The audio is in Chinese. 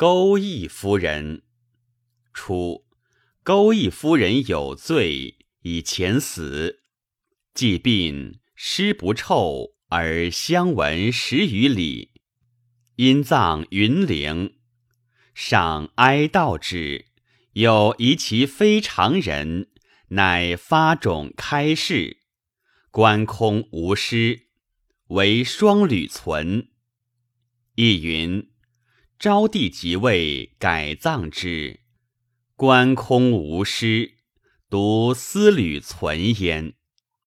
钩弋夫人。初，钩弋夫人有罪，以前死。既病，尸不臭，而相闻十余里。因葬云陵。上哀悼之，有疑其非常人，乃发种开示。观空无尸，唯双履存。亦云：昭帝即位，改葬之。观空无尸，独丝履存焉。